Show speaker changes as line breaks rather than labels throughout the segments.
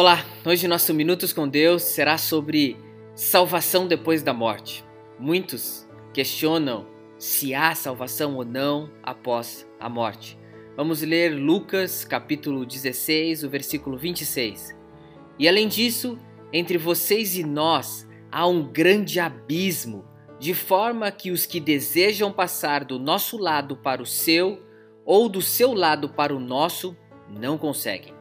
Olá, hoje nosso Minutos com Deus será sobre salvação depois da morte. Muitos questionam se há salvação ou não após a morte. Vamos ler Lucas capítulo 16, o versículo 26. E além disso, entre vocês e nós há um grande abismo, de forma que os que desejam passar do nosso lado para o seu ou do seu lado para o nosso não conseguem.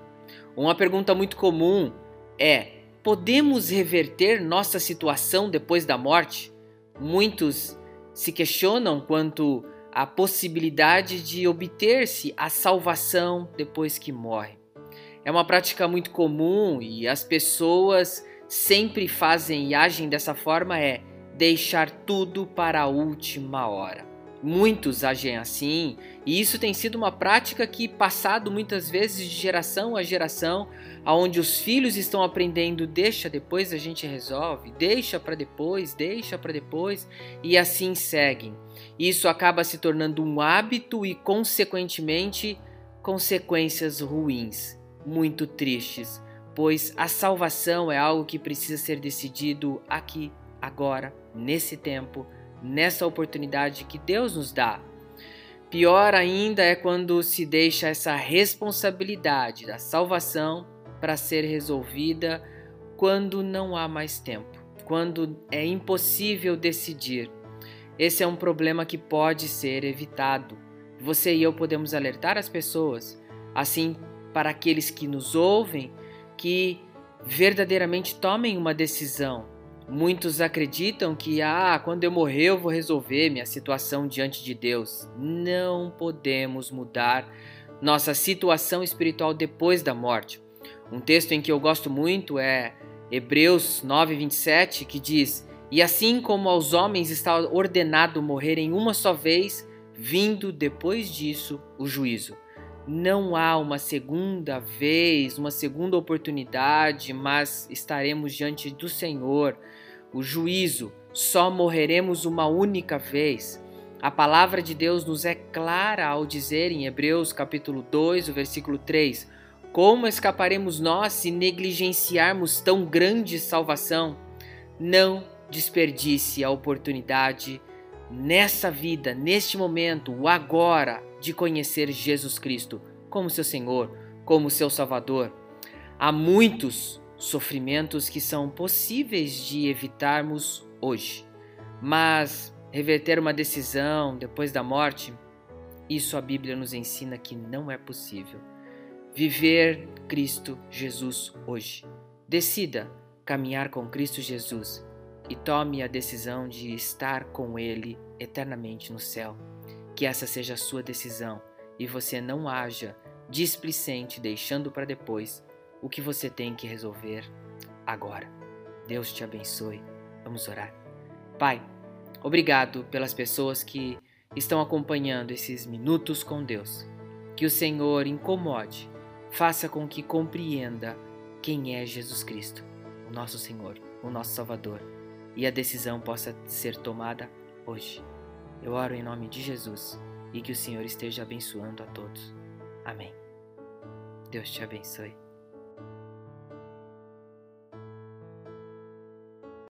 Uma pergunta muito comum é: podemos reverter nossa situação depois da morte? Muitos se questionam quanto à possibilidade de obter-se a salvação depois que morre. É uma prática muito comum e as pessoas sempre fazem e agem dessa forma é deixar tudo para a última hora. Muitos agem assim, e isso tem sido uma prática que passado muitas vezes de geração a geração, aonde os filhos estão aprendendo, deixa depois a gente resolve, deixa para depois, deixa para depois, e assim seguem. Isso acaba se tornando um hábito e consequentemente consequências ruins, muito tristes, pois a salvação é algo que precisa ser decidido aqui, agora, nesse tempo nessa oportunidade que Deus nos dá. Pior ainda é quando se deixa essa responsabilidade da salvação para ser resolvida quando não há mais tempo, quando é impossível decidir. Esse é um problema que pode ser evitado. Você e eu podemos alertar as pessoas, assim para aqueles que nos ouvem, que verdadeiramente tomem uma decisão Muitos acreditam que, ah, quando eu morrer eu vou resolver minha situação diante de Deus. Não podemos mudar nossa situação espiritual depois da morte. Um texto em que eu gosto muito é Hebreus 9:27, que diz: "E assim como aos homens está ordenado morrerem uma só vez, vindo depois disso o juízo." Não há uma segunda vez, uma segunda oportunidade, mas estaremos diante do Senhor o juízo, só morreremos uma única vez. A palavra de Deus nos é clara ao dizer em Hebreus capítulo 2, o versículo 3: Como escaparemos nós se negligenciarmos tão grande salvação? Não desperdice a oportunidade nessa vida, neste momento, o agora, de conhecer Jesus Cristo como seu Senhor, como seu Salvador. Há muitos sofrimentos que são possíveis de evitarmos hoje. Mas reverter uma decisão depois da morte, isso a Bíblia nos ensina que não é possível. Viver Cristo Jesus hoje. Decida caminhar com Cristo Jesus e tome a decisão de estar com Ele eternamente no céu. Que essa seja a sua decisão e você não haja displicente deixando para depois o que você tem que resolver agora. Deus te abençoe. Vamos orar. Pai, obrigado pelas pessoas que estão acompanhando esses minutos com Deus. Que o Senhor incomode, faça com que compreenda quem é Jesus Cristo, o nosso Senhor, o nosso Salvador, e a decisão possa ser tomada hoje. Eu oro em nome de Jesus e que o Senhor esteja abençoando a todos. Amém. Deus te abençoe.